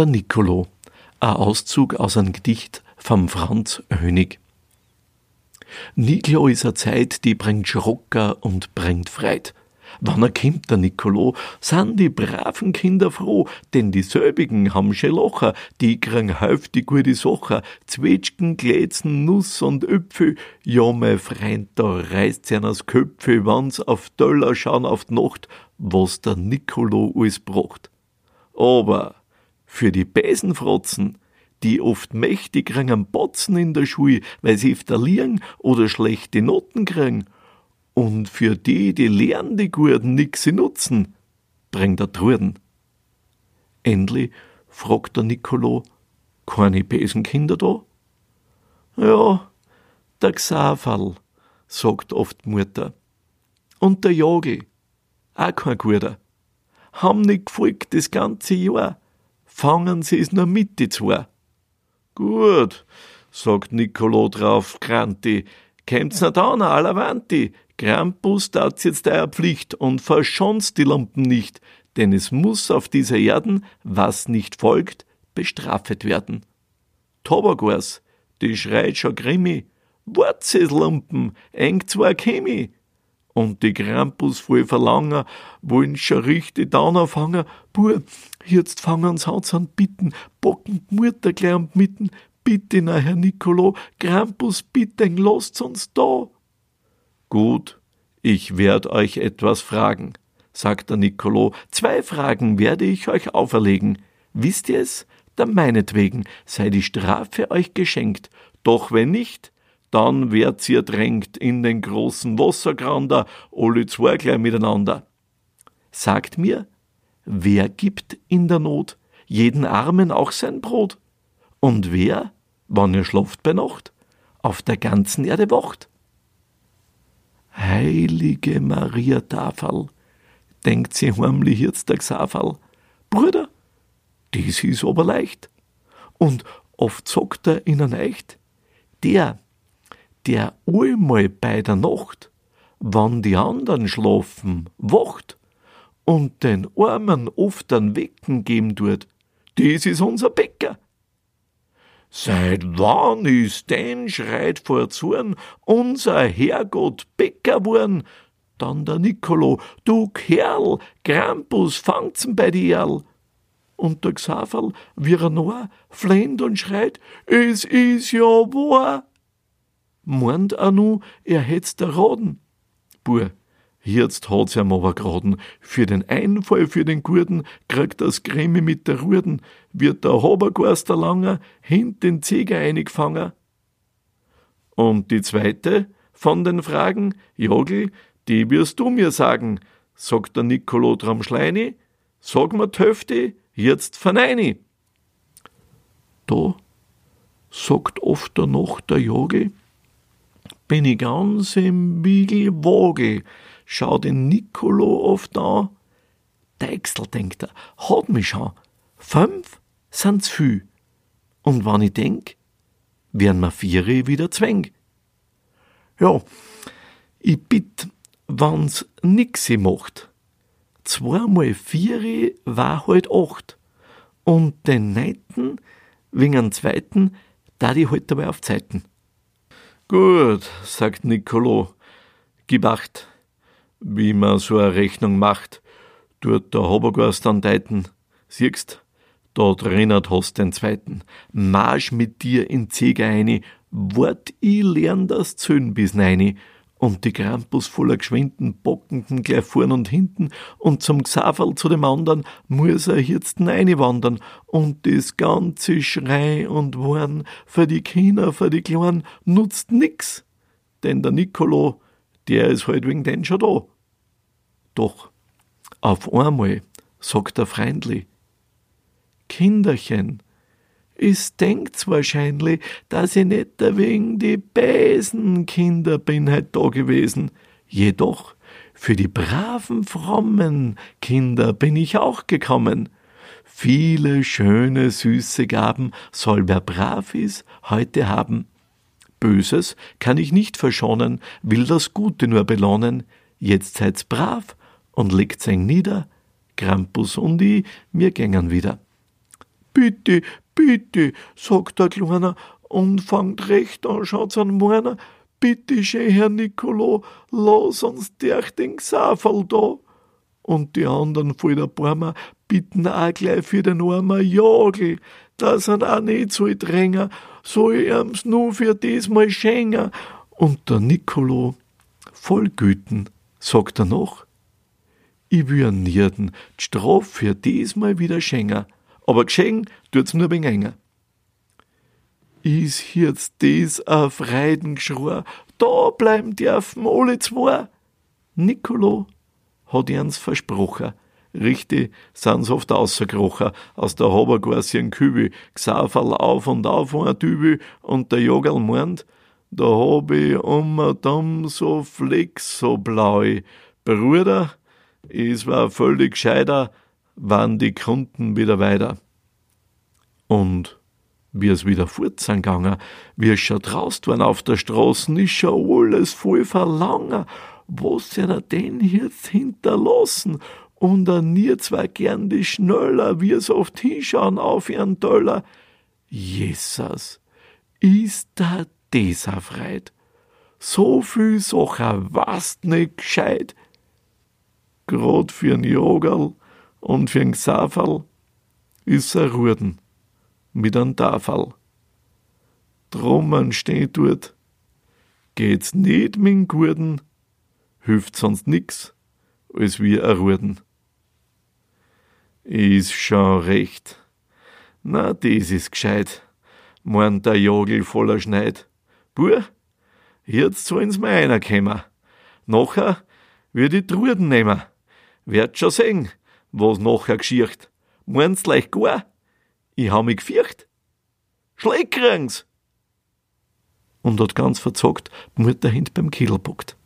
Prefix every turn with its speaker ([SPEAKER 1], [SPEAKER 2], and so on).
[SPEAKER 1] Der Nicolo, ein Auszug aus einem Gedicht vom Franz Hönig. Nicolo ist eine Zeit, die bringt Schrocker und bringt Freit. Wann er kommt, der Nicolo, sind die braven Kinder froh, denn die selbigen haben schon Locher, die kriegen häufig gute Sachen, Zwetschgen, Glätzen, Nuss und Öpfel. Ja, mein Freund, da reißt's ihnen aus Köpfe, wann's auf Döller schauen auf die Nacht, was der Nicolo alles bracht. Aber für die Besenfrotzen, die oft mächtig kriegen Botzen in der Schule, weil sie verlieren oder schlechte Noten kriegen, und für die, die lernen die Gurden nix sie nutzen, bringt er Truden. Endlich fragt der Nicolo, keine Besenkinder da? Ja, der Xafall, sagt oft Mutter. Und der Jogel, auch kein Guter. Haben nicht gefolgt das ganze Jahr. Fangen sie es nur mit, die zwei. Gut, sagt Nicolo drauf, Kranti. Kämmt's nicht an, Alavanti. Krampus tat's jetzt euer Pflicht und verschonst die Lumpen nicht, denn es muss auf dieser Erden, was nicht folgt, bestrafet werden. Tobagors, die schreit schon grimmi, Lumpen, eng zwar Chemie. Und die Krampus voll Verlanger wollen schon richtig down aufhangen. Bur, jetzt fangen's Haus an bitten, bocken Mutter gleich am mitten. Bitte, na Herr Nicolo, Krampus, bitte, lasst uns da. Gut, ich werd euch etwas fragen, sagt der Nicolo. Zwei Fragen werde ich euch auferlegen. Wisst ihr es? Da meinetwegen sei die Strafe euch geschenkt. Doch wenn nicht, dann werdet ihr drängt in den großen Wassergrander, alle zwei gleich miteinander. Sagt mir, wer gibt in der Not jeden Armen auch sein Brot? Und wer, wann ihr schlaft bei Nacht, auf der ganzen Erde wacht? Heilige Maria Tafel, denkt sie heimlich jetzt der Xafal. Bruder, dies ist aber leicht. Und oft sagt er ihnen echt, der, der einmal bei der Nacht, wann die anderen schlafen, wacht und den Armen oft ein Wecken geben tut, das ist unser Bäcker. Seit wann ist denn, schreit vor Zorn, unser Herrgott Bäcker worn? Dann der Nicolo, du Kerl, Krampus, fangt's bei dir. Und der Xaverl, wie er noch, flennt und schreit, es is ja wahr. Meint er nu, er hätt's der Raden. Bur, Jetzt hat's ihm aber geraden. Für den Einfall für den Gurden kriegt das Gremi mit der Ruden, wird der Habergorster langer hint den Zieger eingefangen. Und die zweite von den Fragen, Jogel, die wirst du mir sagen, sagt der Nicolo Schleini, sag mir Töfte, jetzt verneini. Da sagt oft noch der Jogel, bin ich ganz im Wiegelwogel, schau den Nicolo oft an. Deichsel, denkt er, hat mich schon. Fünf sind's viel. Und wann ich denk, werden mir viere wieder zwäng. Ja, ich bitt, wann's nixi macht. Zweimal viere war halt acht. Und den neunten, wegen einem zweiten, da die halt dabei auf Zeiten. Gut, sagt Nicolo, gib acht, wie man so eine Rechnung macht, tut der Habergast dann deuten. Siehst, da drinnen hast den zweiten. Marsch mit dir in Zeger eine, wart i lern das Zöhn bis neini. Und die Krampus voller geschwinden Bockenden gleich vorn und hinten und zum Xaverl zu dem andern muss er jetzt wandern und das ganze Schrei und Warn für die Kinder, für die Kleinen nutzt nix. Denn der Nicolo, der ist halt wegen den schon da. Doch auf einmal sagt er freundlich, Kinderchen, is denkt's wahrscheinlich, dass ich nicht wegen die bösen Kinder bin heut da gewesen. Jedoch für die braven, frommen Kinder bin ich auch gekommen. Viele schöne, süße Gaben soll wer brav ist, heute haben. Böses kann ich nicht verschonen, will das Gute nur belohnen. Jetzt seid's brav und legt's eng nieder, Krampus und ich, mir gängen wieder. Bitte, bitte, sagt der Kleiner und fängt recht an, schaut's an meiner. Bitte schön, Herr Nicolo, lass uns durch den Xafel da. Und die anderen voll der Barmer bitten auch gleich für den armen Jagel, dass er auch nicht so drängen, soll ihm's nur für diesmal schenken. Und der Nicolo, voll Güten, sagt er noch, ich will nirden, die Strafe für diesmal wieder schenken, aber geschenkt tut's nur wegen enger. Is jetzt des a Freudengeschrei, da bleiben dürfen alle zwei. Nicolo hat ihns versprochen. Richtig sind's oft ausgekrochen, aus der Habergarsien Kübel, Xaverl auf und auf ein Dübel, und der Jogel meint, da hab ich um Damm so flex so blau. Bruder, es war völlig gescheiter, waren die Kunden wieder weiter. Und wie es wieder fort wie es schon draust waren auf der Straße, ist schon alles voll verlangen. Was er denn jetzt hinterlassen? Und er nie zwar gern die Schneller, wie es oft hinschauen auf ihren Dollar. Jesus, ist da dieser Freit? So viel Sachen was nicht gescheit. Grad für'n Jogerl und für'n Xaverl ist er Ruden mit an Tafel. Drum steht dort, geht's nicht mit Gurden, hilft sonst nix, als wie a Ruden. Is schon recht. Na, des is gescheit, meint der Jogel voller Schneid. Buh, jetzt sollen's mir einer kämmer. Nachher würd ich Truden nehmen. Werd schon sehen, was nachher geschircht. Meinst leicht gar? Ich hab mich gefürcht. Schlägkrings! Und hat ganz verzockt Mutter hint beim Kittel packt.